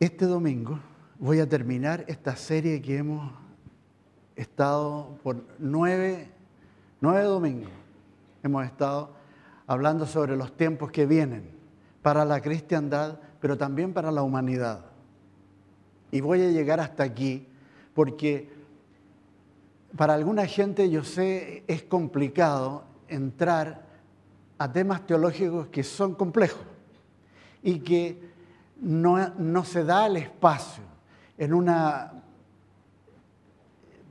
Este domingo voy a terminar esta serie que hemos estado por nueve, nueve domingos. Hemos estado hablando sobre los tiempos que vienen para la cristiandad, pero también para la humanidad. Y voy a llegar hasta aquí porque para alguna gente yo sé es complicado entrar a temas teológicos que son complejos y que no, se da el espacio en una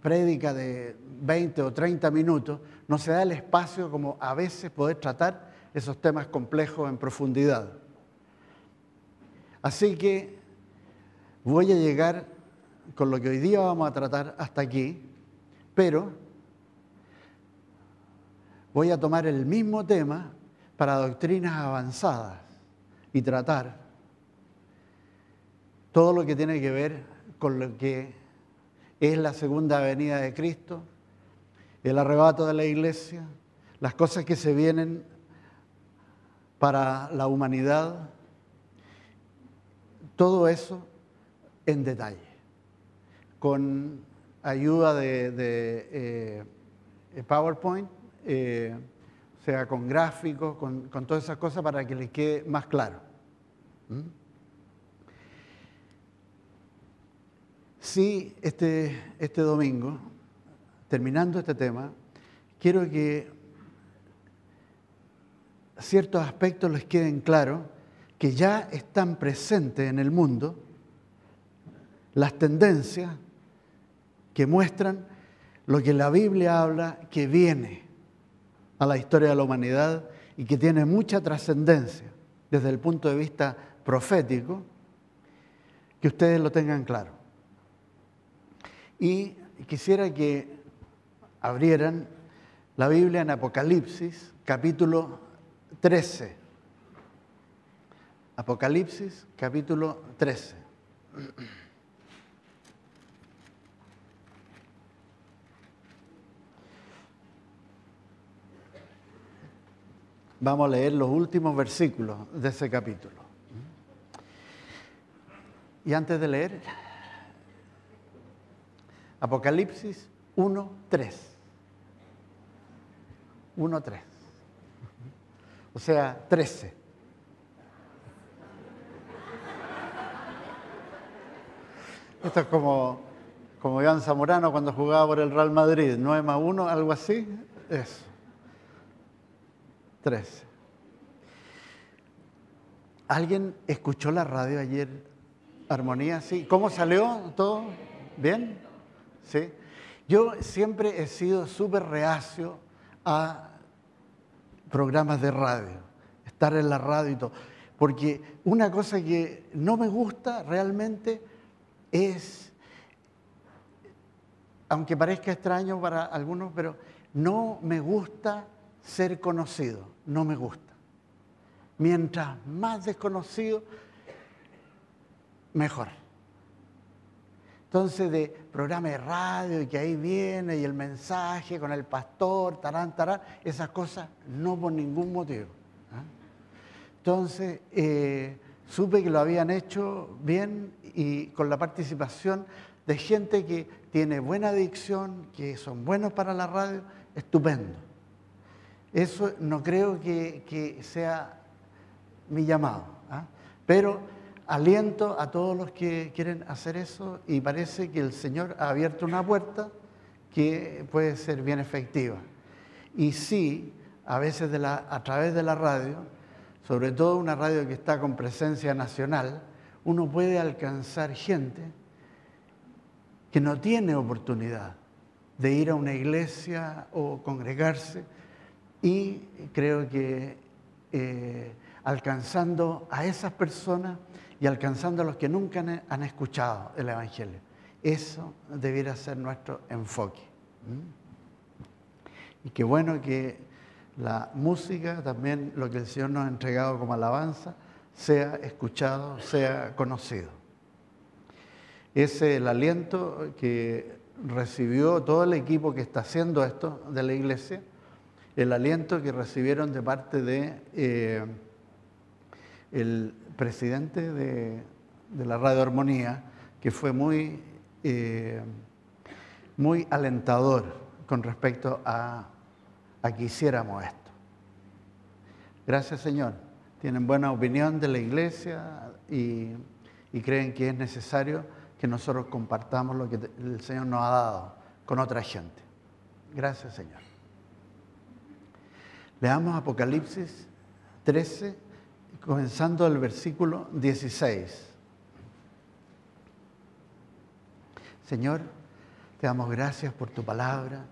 prédica de 20 o 30 minutos, no se da el espacio como a veces poder tratar esos temas complejos en profundidad. Así que voy a llegar con lo que hoy día vamos a tratar hasta aquí, pero voy a tomar el mismo tema para doctrinas avanzadas y tratar todo lo que tiene que ver con lo que es la segunda venida de Cristo, el arrebato de la iglesia, las cosas que se vienen para la humanidad, todo eso en detalle, con ayuda de, eh, PowerPoint, eh, o sea, con gráficos, con, todas esas cosas para que les quede más claro. Sí, este, este domingo, terminando este tema, quiero que ciertos aspectos les queden claros que ya están presentes en el mundo, las tendencias que muestran lo que la Biblia habla que viene a la historia de la humanidad y que tiene mucha trascendencia desde el punto de vista profético, que ustedes lo tengan claro. Y quisiera que abrieran la Biblia en Apocalipsis, capítulo 13. Apocalipsis, capítulo 13. Vamos a leer los últimos versículos de ese capítulo. Y antes de leer, Apocalipsis 1, 3. 1, 3. O sea, 13. Esto es como, como Iván Zamorano cuando jugaba por el Real Madrid, 9 más 1, algo así. Eso. 13. ¿Alguien escuchó la radio ayer? Armonía, sí. ¿Cómo salió todo? ¿Bien? ¿Sí? Yo siempre he sido súper reacio a programas de radio, estar en la radio y todo, porque una cosa que no me gusta realmente es, aunque parezca extraño para algunos, pero no me gusta ser conocido, no me gusta. Mientras más desconocido, mejor. Entonces, de programa de radio y que ahí viene y el mensaje con el pastor, tarán, tarán, esas cosas no por ningún motivo. ¿ah? Entonces, eh, supe que lo habían hecho bien y con la participación de gente que tiene buena adicción, que son buenos para la radio, estupendo. Eso no creo que, sea mi llamado, ¿ah? pero aliento a todos los que quieren hacer eso y parece que el Señor ha abierto una puerta que puede ser bien efectiva. Y sí, a veces a través de la radio, sobre todo una radio que está con presencia nacional, uno puede alcanzar gente que no tiene oportunidad de ir a una iglesia o congregarse y creo que eh, alcanzando a esas personas y alcanzando a los que nunca han escuchado el Evangelio. Eso debiera ser nuestro enfoque. Y qué bueno que la música, también lo que el Señor nos ha entregado como alabanza, sea escuchado, sea conocido. Ese es el aliento que recibió todo el equipo que está haciendo esto de la iglesia, el aliento que recibieron de parte de eh, el presidente de, de la Radio Armonía, que fue muy, eh, muy alentador con respecto a, a que hiciéramos esto. Gracias Señor. Tienen buena opinión de la iglesia y, y creen que es necesario que nosotros compartamos lo que el Señor nos ha dado con otra gente. Gracias Señor. Leamos Apocalipsis 13, comenzando el versículo 16. Señor, te damos gracias por tu palabra.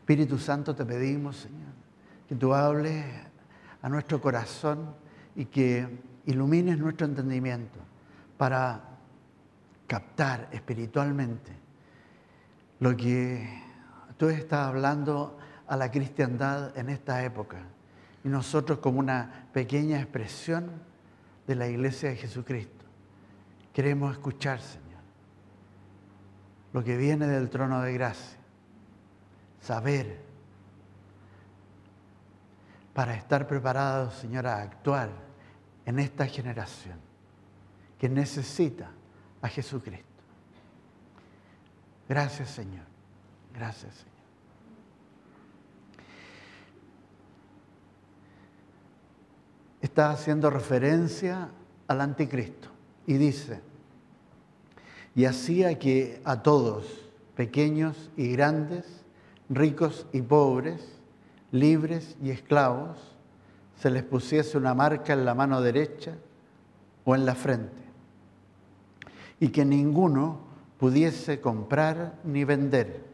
Espíritu Santo, te pedimos, Señor, que tú hables a nuestro corazón y que ilumines nuestro entendimiento para captar espiritualmente lo que tú estás hablando a la cristiandad en esta época y nosotros como una pequeña expresión de la iglesia de Jesucristo. Queremos escuchar, Señor, lo que viene del trono de gracia, saber, para estar preparados, Señor, a actuar en esta generación que necesita a Jesucristo. Gracias, Señor. Gracias, Señor. Está haciendo referencia al anticristo y dice, y hacía que a todos, pequeños y grandes, ricos y pobres, libres y esclavos, se les pusiese una marca en la mano derecha o en la frente, y que ninguno pudiese comprar ni vender,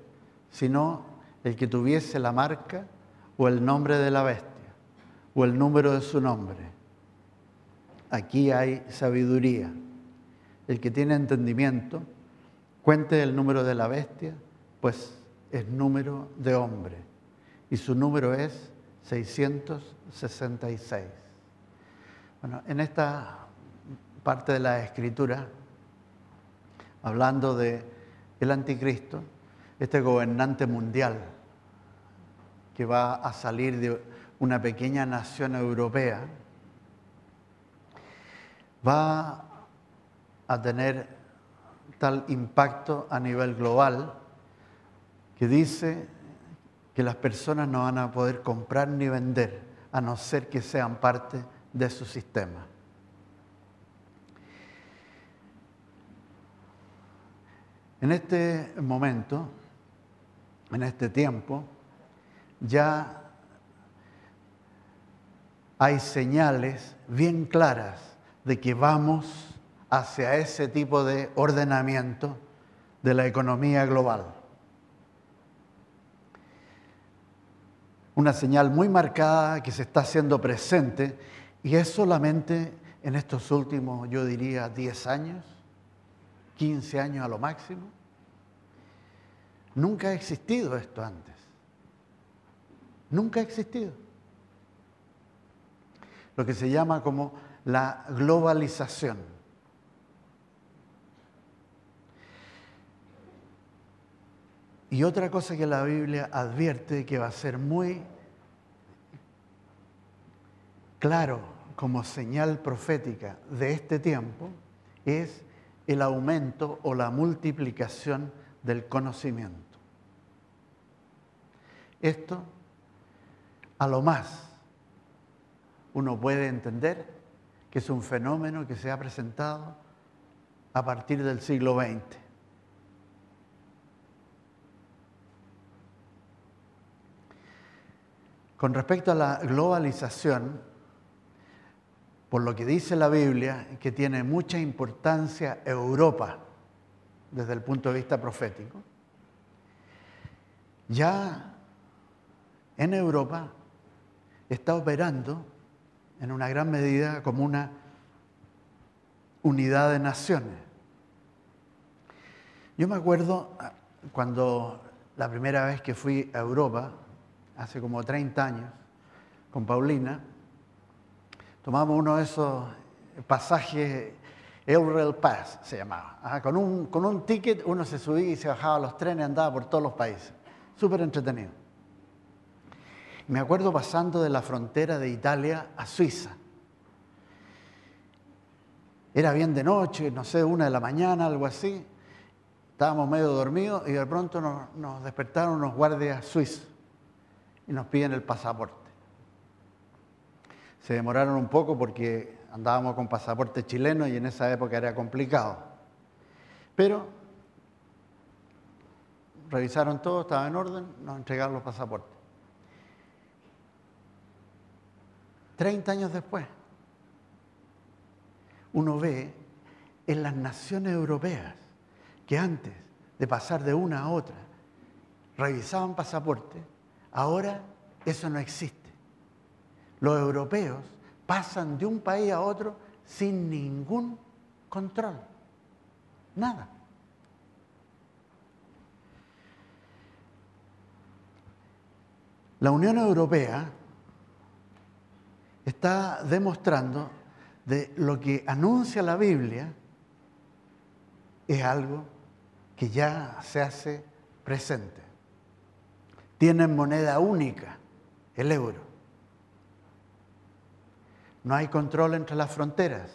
sino el que tuviese la marca o el nombre de la bestia o el número de su nombre. Aquí hay sabiduría. El que tiene entendimiento, cuente el número de la bestia, pues es número de hombre. Y su número es 666. Bueno, en esta parte de la escritura, hablando de el anticristo, este gobernante mundial que va a salir de una pequeña nación europea, va a tener tal impacto a nivel global que dice que las personas no van a poder comprar ni vender a no ser que sean parte de su sistema. En este momento, en este tiempo, ya hay señales bien claras de que vamos hacia ese tipo de ordenamiento de la economía global. Una señal muy marcada que se está haciendo presente y es solamente en estos últimos, yo diría, 10 años, 15 años a lo máximo. Nunca ha existido esto antes. Nunca ha existido lo que se llama como la globalización. Y otra cosa que la Biblia advierte que va a ser muy claro como señal profética de este tiempo es el aumento o la multiplicación del conocimiento. Esto a lo más uno puede entender que es un fenómeno que se ha presentado a partir del siglo XX. Con respecto a la globalización, por lo que dice la Biblia, que tiene mucha importancia Europa desde el punto de vista profético, ya en Europa está operando en una gran medida como una unidad de naciones. Yo me acuerdo ah, cuando la primera vez que fui a Europa, hace como 30 años, con Paulina, tomamos uno de esos pasajes, Eurel Pass se llamaba. con, un, con un ticket uno se subía y se bajaba los trenes, andaba por todos los países. Súper entretenido. Me acuerdo pasando de la frontera de Italia a Suiza. Era bien de noche, no sé, una de la mañana, algo así. Estábamos medio dormidos y de pronto nos, despertaron unos guardias suizos y nos piden el pasaporte. Se demoraron un poco porque andábamos con pasaporte chileno y en esa época era complicado. Pero revisaron todo, estaba en orden, nos entregaron los pasaportes. Treinta años después, uno ve en las naciones europeas que antes de pasar de una a otra revisaban pasaporte, ahora eso no existe. Los europeos pasan de un país a otro sin ningún control. Nada. La Unión Europea está demostrando de lo que anuncia la Biblia es algo que ya se hace presente. Tienen moneda única, el euro. No hay control entre las fronteras.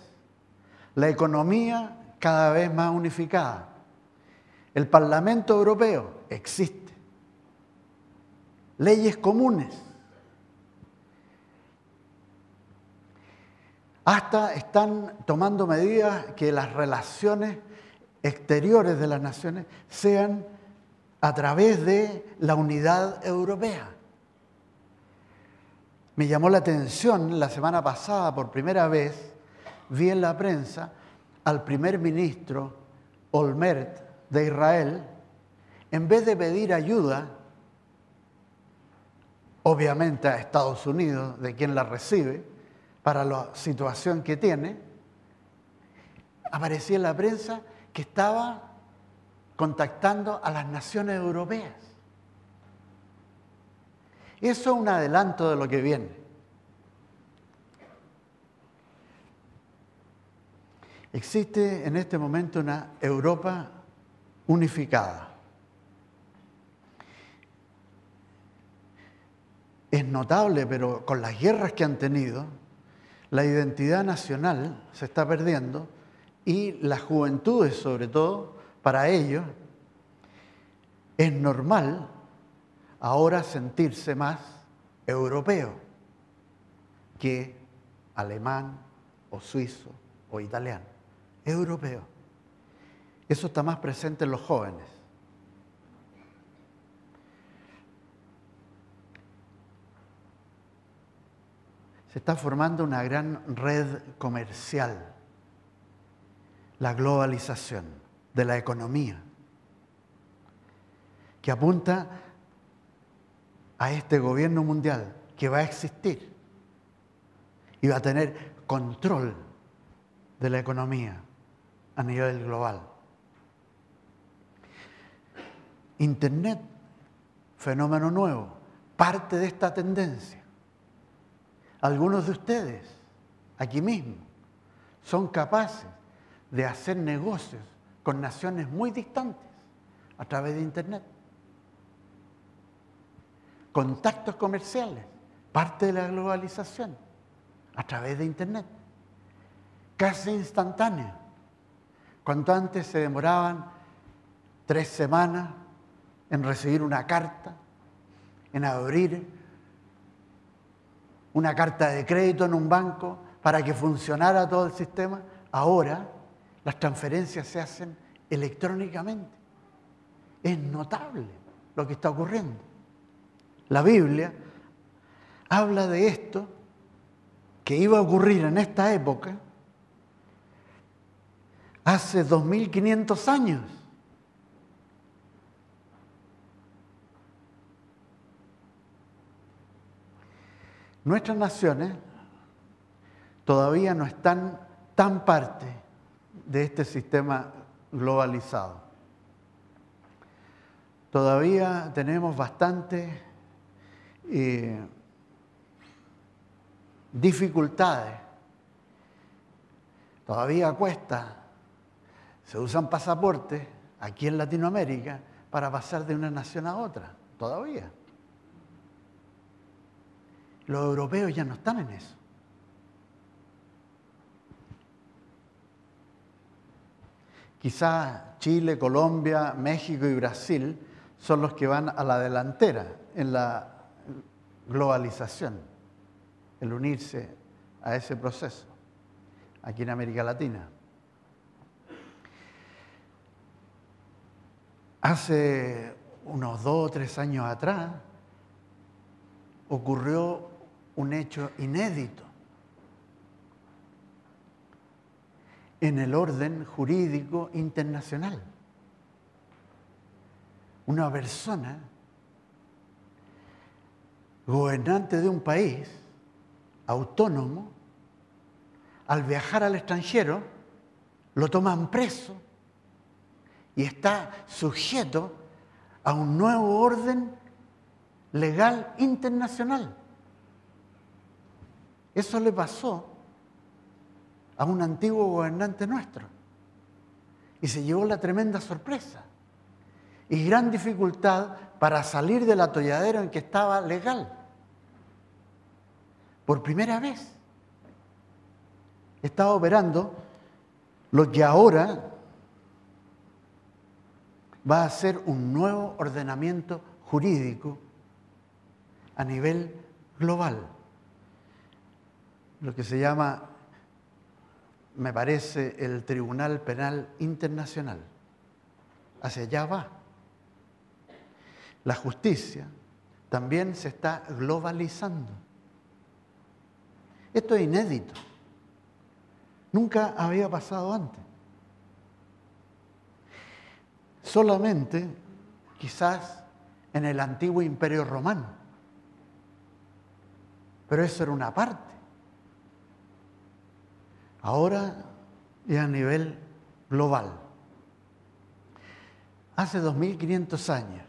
La economía cada vez más unificada. El Parlamento Europeo existe. Leyes comunes hasta están tomando medidas que las relaciones exteriores de las naciones sean a través de la unidad europea. Me llamó la atención la semana pasada, por primera vez, vi en la prensa al primer ministro Olmert de Israel, en vez de pedir ayuda, obviamente a Estados Unidos, de quien la recibe, para la situación que tiene, aparecía en la prensa que estaba contactando a las naciones europeas. Eso es un adelanto de lo que viene. Existe en este momento una Europa unificada. Es notable, pero con las guerras que han tenido, la identidad nacional se está perdiendo y las juventudes sobre todo, para ellos, es normal ahora sentirse más europeo que alemán o suizo o italiano. Europeo. Eso está más presente en los jóvenes. Se está formando una gran red comercial, la globalización de la economía, que apunta a este gobierno mundial que va a existir y va a tener control de la economía a nivel global. Internet, fenómeno nuevo, parte de esta tendencia. Algunos de ustedes, aquí mismo, son capaces de hacer negocios con naciones muy distantes a través de Internet. Contactos comerciales, parte de la globalización, a través de Internet. Casi instantáneo. Cuando antes se demoraban tres semanas en recibir una carta, en abrir una carta de crédito en un banco para que funcionara todo el sistema, ahora las transferencias se hacen electrónicamente. Es notable lo que está ocurriendo. La Biblia habla de esto que iba a ocurrir en esta época hace 2500 años. Nuestras naciones todavía no están tan parte de este sistema globalizado. Todavía tenemos bastantes eh, dificultades. Todavía cuesta. Se usan pasaportes aquí en Latinoamérica para pasar de una nación a otra. Todavía. Los europeos ya no están en eso. Quizá Chile, Colombia, México y Brasil son los que van a la delantera en la globalización, el unirse a ese proceso aquí en América Latina. Hace unos dos o tres años atrás ocurrió un hecho inédito en el orden jurídico internacional. Una persona, gobernante de un país autónomo, al viajar al extranjero, lo toman preso y está sujeto a un nuevo orden legal internacional. Eso le pasó a un antiguo gobernante nuestro y se llevó la tremenda sorpresa y gran dificultad para salir del atolladero en que estaba legal. Por primera vez estaba operando lo que ahora va a ser un nuevo ordenamiento jurídico a nivel global, lo que se llama, me parece, el Tribunal Penal Internacional. Hacia allá va. La justicia también se está globalizando. Esto es inédito. Nunca había pasado antes. Solamente quizás en el antiguo imperio romano. Pero eso era una parte. Ahora es a nivel global. Hace 2500 años,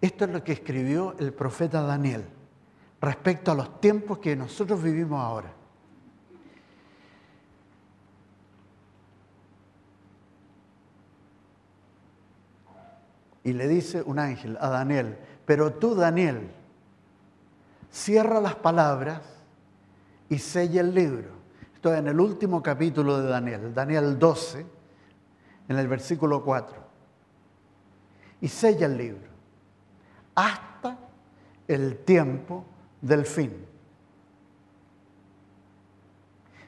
esto es lo que escribió el profeta Daniel respecto a los tiempos que nosotros vivimos ahora. Y le dice un ángel a Daniel, pero tú Daniel, cierra las palabras y sella el libro. En el último capítulo de Daniel, Daniel 12, en el versículo 4. Y sella el libro hasta el tiempo del fin.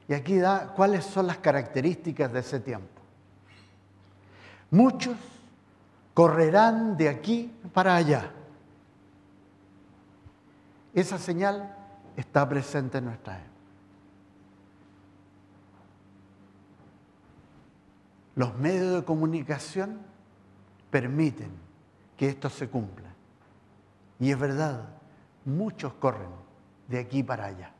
Y aquí da cuáles son las características de ese tiempo. Muchos correrán de aquí para allá. Esa señal está presente en nuestra época. Los medios de comunicación permiten que esto se cumpla. Y es verdad, muchos corren de aquí para allá.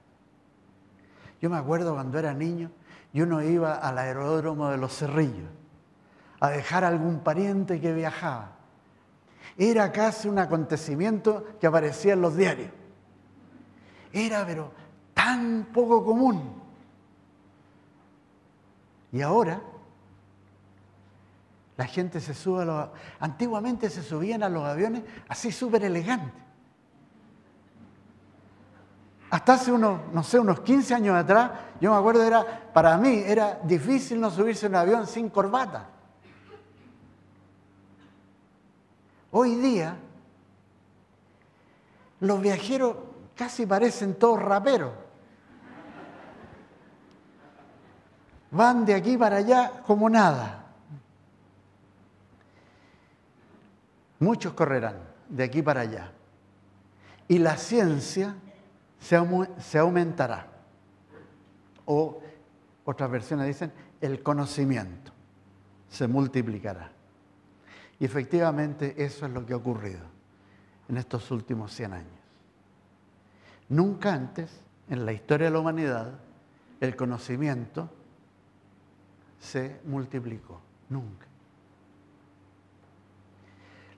Yo me acuerdo cuando era niño, yo no iba al aeródromo de los Cerrillos a dejar a algún pariente que viajaba. Era casi un acontecimiento que aparecía en los diarios. Era, pero tan poco común. Y ahora la gente se sube a los... Antiguamente se subían a los aviones así súper elegantes. Hasta hace unos, no sé, unos 15 años atrás, yo me acuerdo, era, para mí era difícil no subirse a un avión sin corbata. Hoy día, los viajeros casi parecen todos raperos. Van de aquí para allá como nada. Muchos correrán de aquí para allá. Y la ciencia se, aumentará. O otras versiones dicen, el conocimiento se multiplicará. Y efectivamente eso es lo que ha ocurrido en estos últimos 100 años. Nunca antes en la historia de la humanidad el conocimiento se multiplicó, nunca.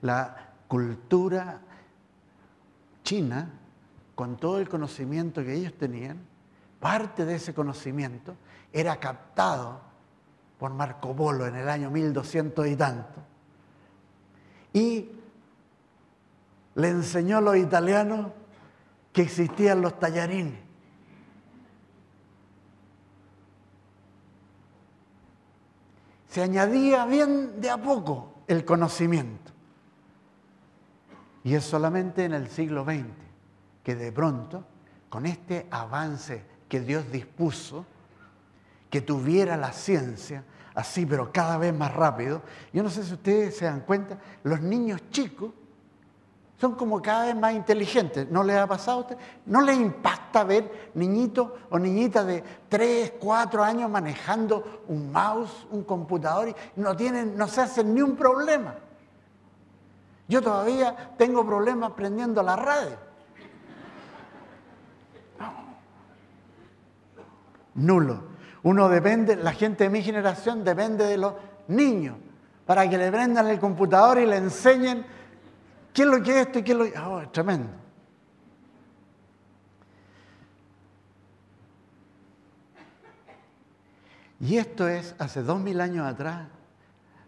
La cultura china, con todo el conocimiento que ellos tenían, parte de ese conocimiento era captado por Marco Polo en el año 1200 y tanto y le enseñó a los italianos que existían los tallarines. se añadía bien de a poco el conocimiento. Y es solamente en el siglo XX que de pronto, con este avance que Dios dispuso, que tuviera la ciencia, así, pero cada vez más rápido, yo no sé si ustedes se dan cuenta, los niños chicos son como cada vez más inteligentes. ¿No les ha pasado a usted? ¿No les impacta ver niñitos o niñitas de 3, 4 años manejando un mouse, un computador y no, tienen, no se hacen ni un problema? Yo todavía tengo problemas prendiendo la radio. Nulo. Uno depende, la gente de mi generación depende de los niños para que le prendan el computador y le enseñen qué es lo que es esto y qué es lo que... Oh, es tremendo. Y esto es, hace dos mil años atrás,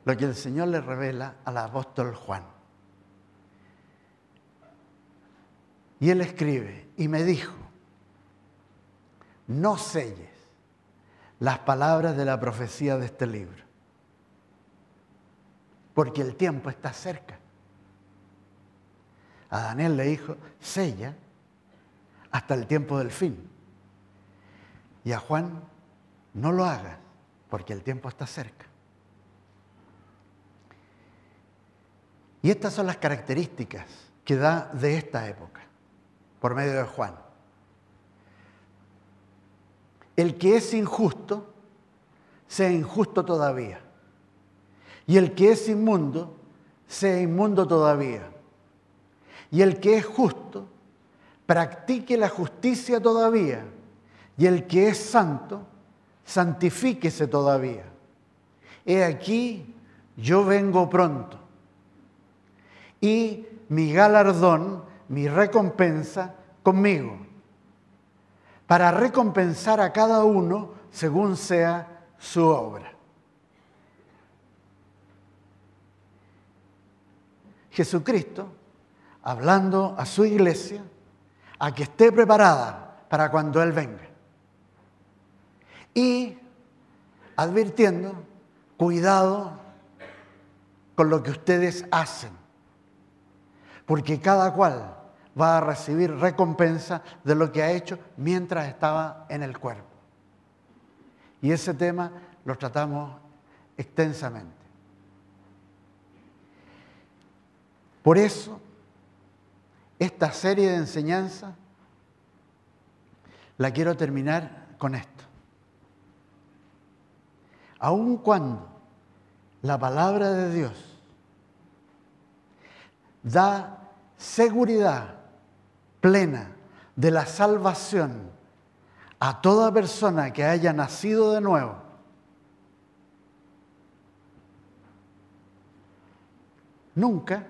lo que el Señor le revela al apóstol Juan. Y él escribe y me dijo, no selles las palabras de la profecía de este libro, porque el tiempo está cerca. A Daniel le dijo, sella hasta el tiempo del fin. Y a Juan, no lo hagas, porque el tiempo está cerca. Y estas son las características que da de esta época por medio de Juan. El que es injusto, sea injusto todavía. Y el que es inmundo, sea inmundo todavía. Y el que es justo, practique la justicia todavía. Y el que es santo, santifíquese todavía. He aquí, yo vengo pronto. Y mi galardón mi recompensa conmigo, para recompensar a cada uno según sea su obra. Jesucristo, hablando a su iglesia, a que esté preparada para cuando Él venga. Y advirtiendo, cuidado con lo que ustedes hacen, porque cada cual va a recibir recompensa de lo que ha hecho mientras estaba en el cuerpo. Y ese tema lo tratamos extensamente. Por eso, esta serie de enseñanza la quiero terminar con esto. Aun cuando la palabra de Dios da seguridad plena de la salvación a toda persona que haya nacido de nuevo. Nunca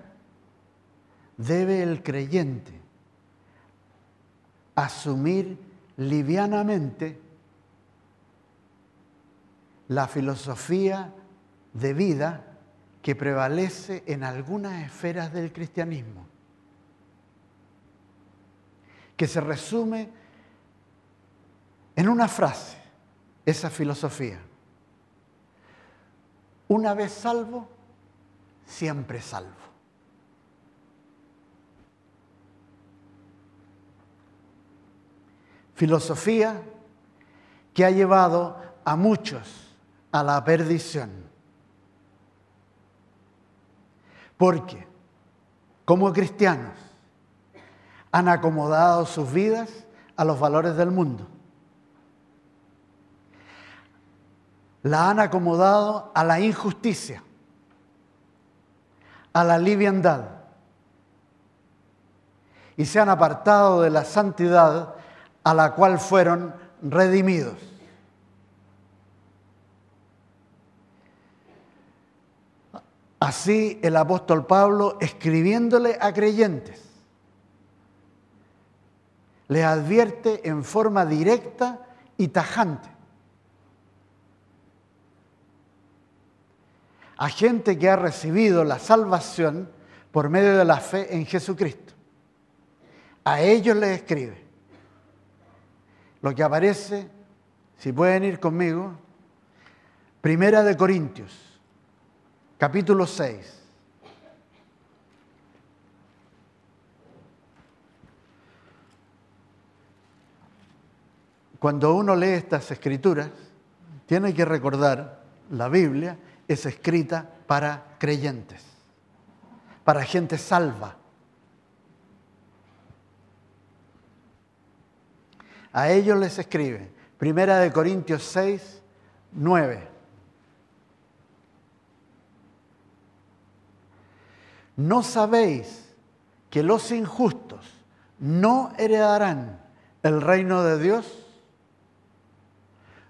debe el creyente asumir livianamente la filosofía de vida que prevalece en algunas esferas del cristianismo que se resume en una frase, esa filosofía. Una vez salvo, siempre salvo. Filosofía que ha llevado a muchos a la perdición. Porque como cristianos han acomodado sus vidas a los valores del mundo. La han acomodado a la injusticia, a la liviandad. Y se han apartado de la santidad a la cual fueron redimidos. Así el apóstol Pablo escribiéndole a creyentes le advierte en forma directa y tajante. A gente que ha recibido la salvación por medio de la fe en Jesucristo. A ellos les escribe. Lo que aparece, si pueden ir conmigo, Primera de Corintios, capítulo 6. Cuando uno lee estas escrituras, tiene que recordar, la Biblia es escrita para creyentes, para gente salva. A ellos les escribe, Primera de Corintios 6, 9. ¿No sabéis que los injustos no heredarán el reino de Dios?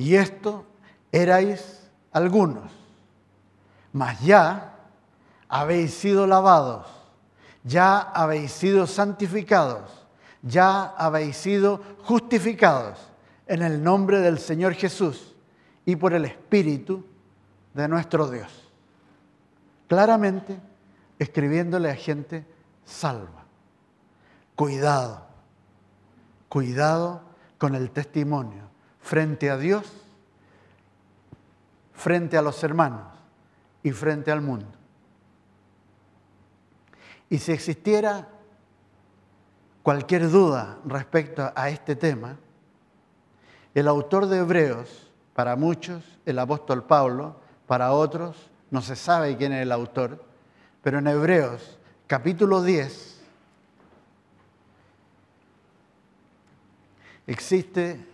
Y esto erais algunos, mas ya habéis sido lavados, ya habéis sido santificados, ya habéis sido justificados en el nombre del Señor Jesús y por el Espíritu de nuestro Dios. Claramente escribiéndole a gente salva. Cuidado, cuidado con el testimonio frente a Dios, frente a los hermanos y frente al mundo. Y si existiera cualquier duda respecto a este tema, el autor de Hebreos, para muchos, el apóstol Pablo, para otros, no se sabe quién es el autor, pero en Hebreos capítulo 10 existe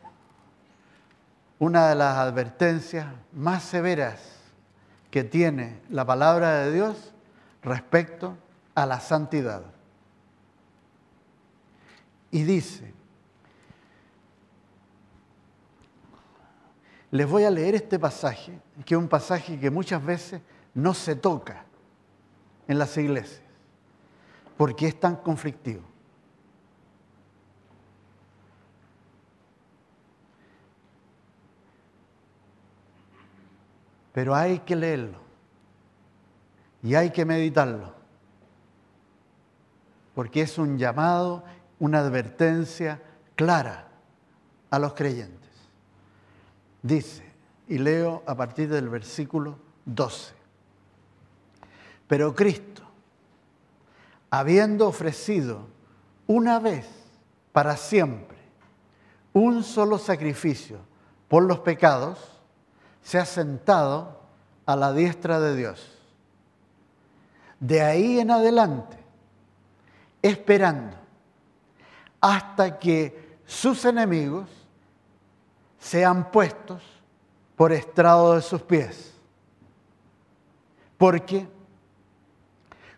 una de las advertencias más severas que tiene la palabra de Dios respecto a la santidad. Y dice, les voy a leer este pasaje, que es un pasaje que muchas veces no se toca en las iglesias, porque es tan conflictivo. Pero hay que leerlo y hay que meditarlo, porque es un llamado, una advertencia clara a los creyentes. Dice, y leo a partir del versículo 12, pero Cristo, habiendo ofrecido una vez para siempre un solo sacrificio por los pecados, se ha sentado a la diestra de Dios. De ahí en adelante, esperando hasta que sus enemigos sean puestos por estrado de sus pies. Porque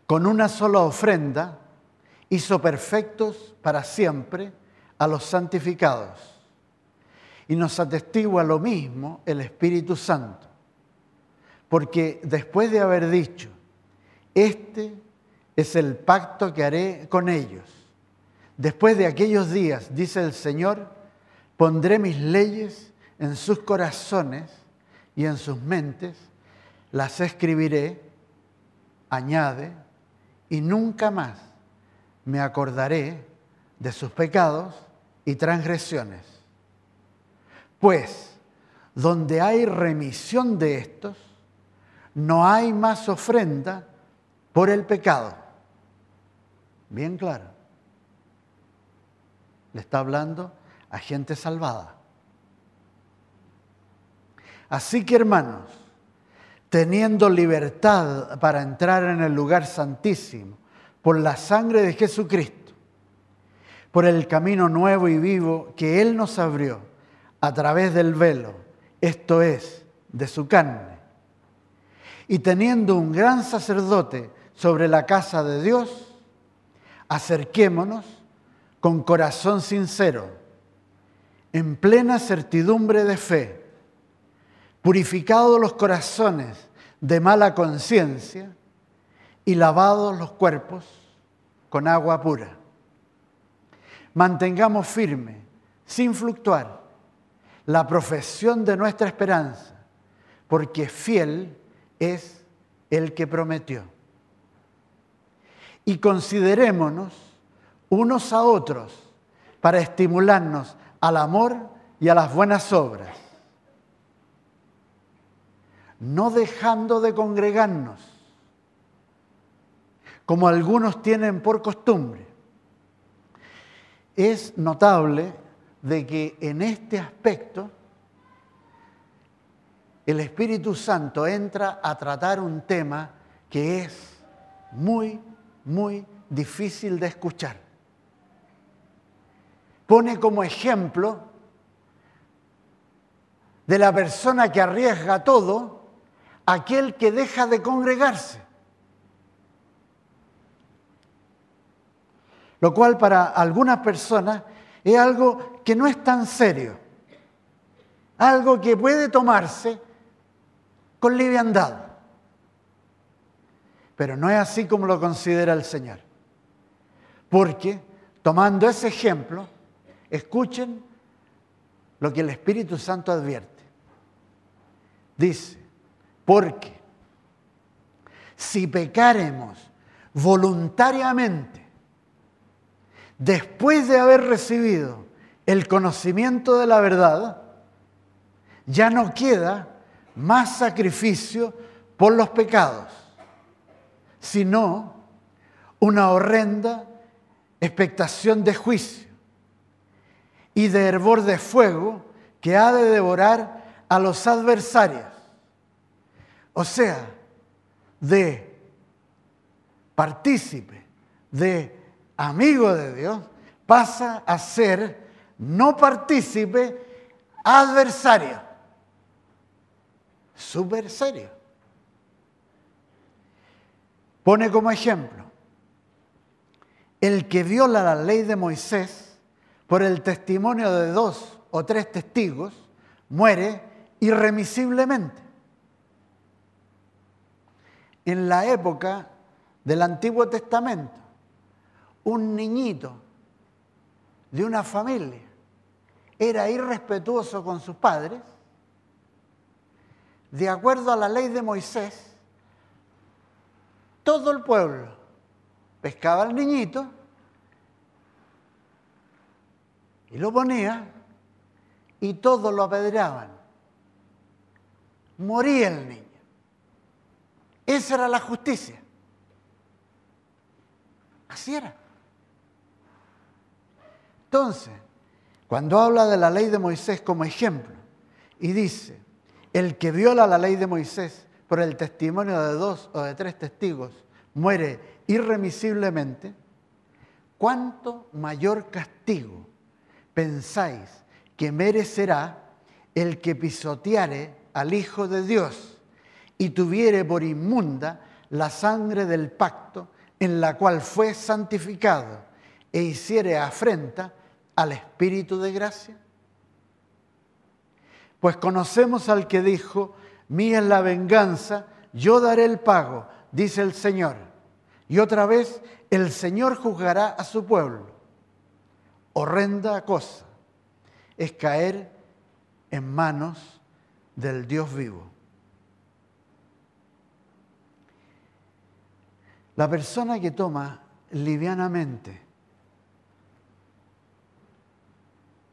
con una sola ofrenda hizo perfectos para siempre a los santificados y nos atestigua lo mismo el Espíritu Santo. Porque después de haber dicho, este es el pacto que haré con ellos. Después de aquellos días, dice el Señor, pondré mis leyes en sus corazones y en sus mentes, las escribiré, añade, y nunca más me acordaré de sus pecados y transgresiones. Pues, donde hay remisión de estos, no hay más ofrenda por el pecado. Bien claro. Le está hablando a gente salvada. Así que hermanos, teniendo libertad para entrar en el lugar santísimo por la sangre de Jesucristo, por el camino nuevo y vivo que Él nos abrió, a través del velo, esto es, de su carne. Y teniendo un gran sacerdote sobre la casa de Dios, acerquémonos con corazón sincero, en plena certidumbre de fe, purificados los corazones de mala conciencia y lavados los cuerpos con agua pura. Mantengamos firme, sin fluctuar, la profesión de nuestra esperanza, porque fiel es el que prometió. Y considerémonos unos a otros para estimularnos al amor y a las buenas obras, no dejando de congregarnos, como algunos tienen por costumbre. Es notable de que en este aspecto el Espíritu Santo entra a tratar un tema que es muy, muy difícil de escuchar pone como ejemplo de la persona que arriesga todo, aquel que deja de congregarse. Lo cual para algunas personas es algo que no es tan serio, algo que puede tomarse con liviandad. Pero no es así como lo considera el Señor. Porque, tomando ese ejemplo, Escuchen lo que el Espíritu Santo advierte. Dice, porque si pecaremos voluntariamente, después de haber recibido el conocimiento de la verdad, ya no queda más sacrificio por los pecados, sino una horrenda expectación de juicio y de hervor de fuego que ha de devorar a los adversarios. O sea, de partícipe, de amigo de Dios, pasa a ser no partícipe, adversario. Súper serio. Pone como ejemplo, el que viola la ley de Moisés por el testimonio de dos o tres testigos, muere irremisiblemente. En la época del Antiguo Testamento, un niñito de una familia era irrespetuoso con sus padres, de acuerdo a la ley de Moisés, todo el pueblo pescaba al niñito Y lo ponía y todos lo apedreaban. Moría el niño. Esa era la justicia. Así era. Entonces, cuando habla de la ley de Moisés como ejemplo y dice, el que viola la ley de Moisés por el testimonio de dos o de tres testigos muere irremisiblemente, ¿cuánto mayor castigo pensáis que merecerá el que pisoteare al Hijo de Dios y tuviere por inmunda la sangre del pacto en la cual fue santificado e hiciere afrenta al Espíritu de gracia? Pues conocemos al que dijo, mía es la venganza, yo daré el pago, dice el Señor. Y otra vez, el Señor juzgará a su pueblo horrenda cosa es caer en manos del Dios vivo. La persona que toma livianamente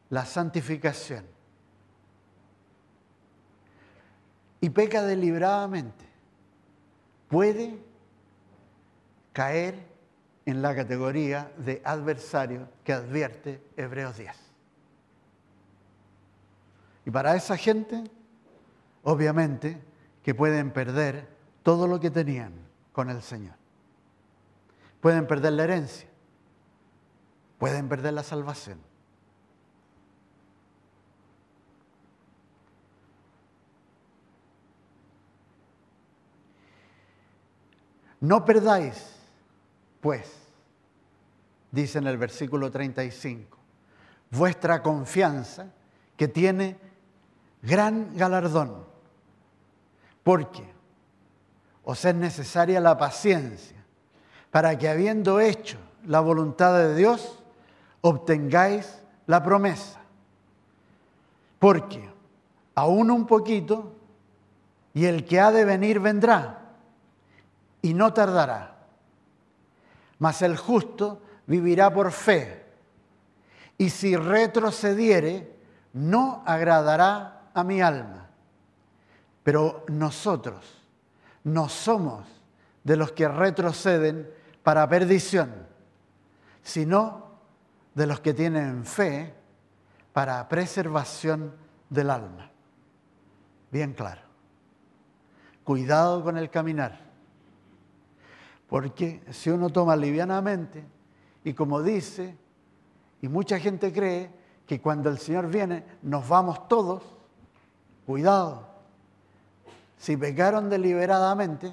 la santificación y peca deliberadamente puede caer en la categoría de adversario que advierte Hebreos 10. Y para esa gente, obviamente, que pueden perder todo lo que tenían con el Señor. Pueden perder la herencia, pueden perder la salvación. No perdáis pues, dice en el versículo 35, vuestra confianza que tiene gran galardón, porque os es necesaria la paciencia para que habiendo hecho la voluntad de Dios, obtengáis la promesa. Porque aún un poquito y el que ha de venir vendrá y no tardará. Mas el justo vivirá por fe y si retrocediere, no agradará a mi alma. Pero nosotros no somos de los que retroceden para perdición, sino de los que tienen fe para preservación del alma. Bien claro. Cuidado con el caminar. Porque si uno toma livianamente, y como dice, y mucha gente cree que cuando el Señor viene nos vamos todos, cuidado, si pecaron deliberadamente,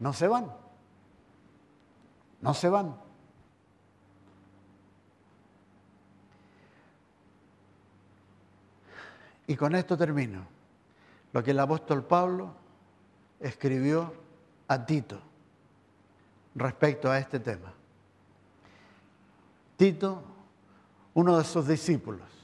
no se van, no se van. Y con esto termino. Lo que el apóstol Pablo escribió a Tito respecto a este tema. Tito, uno de sus discípulos.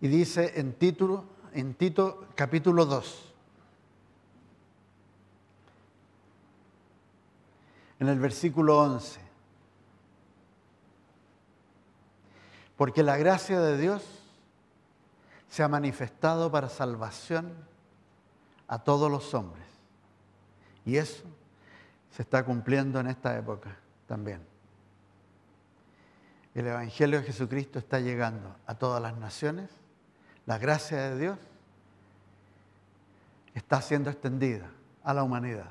Y dice en, título, en Tito capítulo 2, en el versículo 11. Porque la gracia de Dios se ha manifestado para salvación a todos los hombres. Y eso se está cumpliendo en esta época también. El Evangelio de Jesucristo está llegando a todas las naciones. La gracia de Dios está siendo extendida a la humanidad.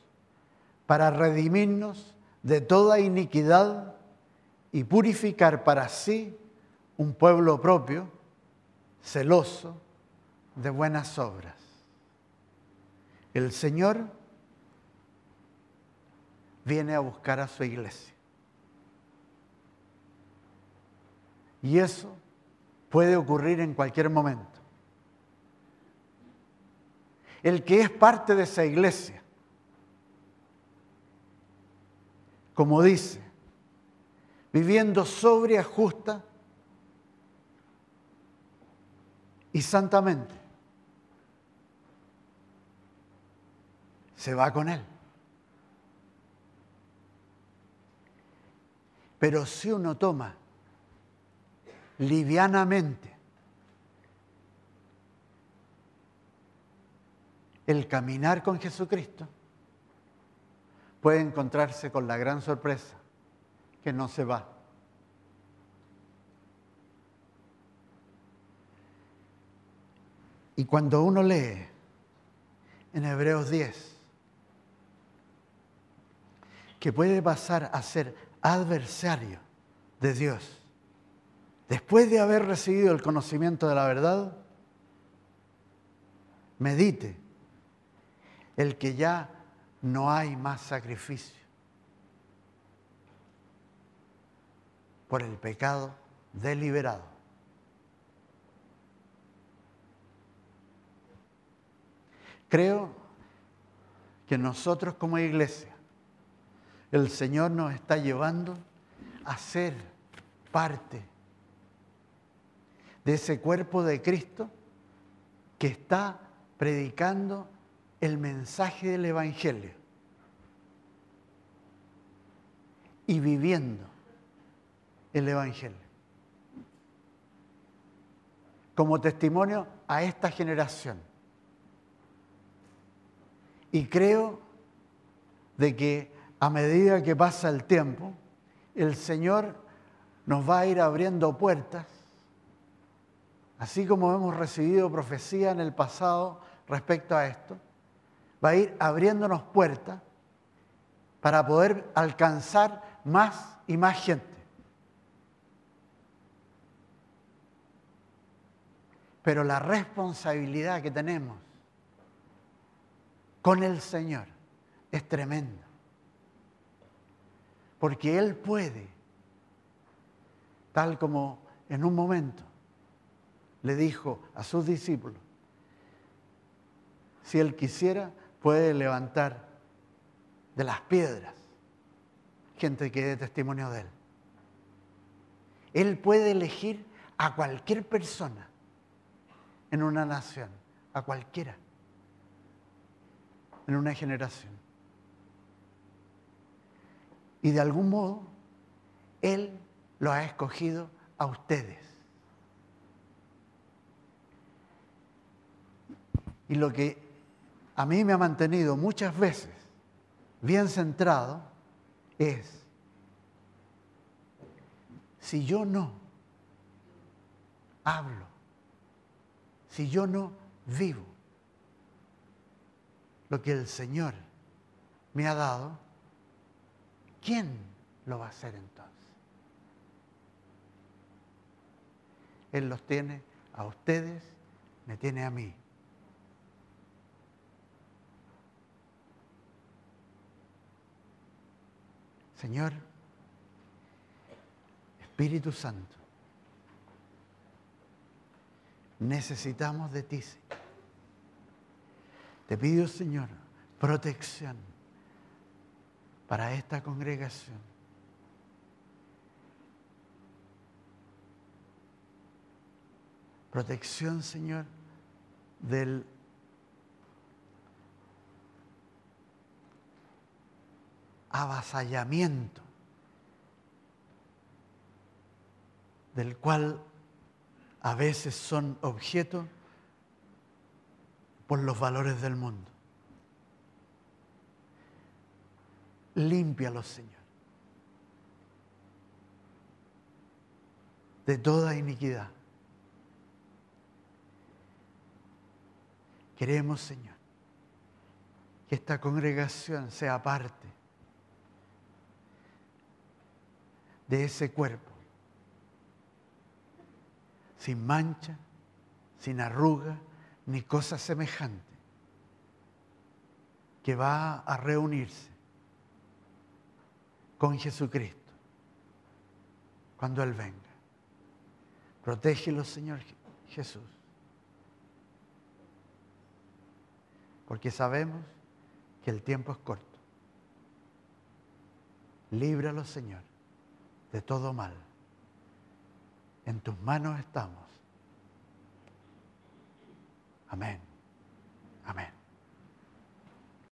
para redimirnos de toda iniquidad y purificar para sí un pueblo propio, celoso de buenas obras. El Señor viene a buscar a su iglesia. Y eso puede ocurrir en cualquier momento. El que es parte de esa iglesia como dice, viviendo sobria, justa y santamente. Se va con él. Pero si uno toma livianamente el caminar con Jesucristo, puede encontrarse con la gran sorpresa que no se va. Y cuando uno lee en Hebreos 10 que puede pasar a ser adversario de Dios después de haber recibido el conocimiento de la verdad, medite el que ya no hay más sacrificio por el pecado deliberado. Creo que nosotros como iglesia, el Señor nos está llevando a ser parte de ese cuerpo de Cristo que está predicando el mensaje del Evangelio. y viviendo el Evangelio. Como testimonio a esta generación. Y creo de que a medida que pasa el tiempo, el Señor nos va a ir abriendo puertas, así como hemos recibido profecía en el pasado respecto a esto, va a ir abriéndonos puertas para poder alcanzar más y más gente. Pero la responsabilidad que tenemos con el Señor es tremenda. Porque Él puede, tal como en un momento le dijo a sus discípulos, si Él quisiera, puede levantar de las piedras gente que dé testimonio de Él. Él puede elegir a cualquier persona en una nación, a cualquiera, en una generación. Y de algún modo, Él lo ha escogido a ustedes. Y lo que a mí me ha mantenido muchas veces bien centrado es, si yo no hablo, si yo no vivo lo que el Señor me ha dado, ¿quién lo va a hacer entonces? Él los tiene a ustedes, me tiene a mí. Señor, Espíritu Santo, necesitamos de ti. Te pido, Señor, protección para esta congregación. Protección, Señor, del avasallamiento del cual a veces son objeto por los valores del mundo. Límpialos, Señor, de toda iniquidad. Queremos, Señor, que esta congregación sea parte de ese cuerpo, sin mancha, sin arruga, ni cosa semejante, que va a reunirse con Jesucristo cuando Él venga. Protégelo, Señor Jesús. Porque sabemos que el tiempo es corto. Líbralo, Señor, de todo mal. En tus manos estamos. Amén. Amén.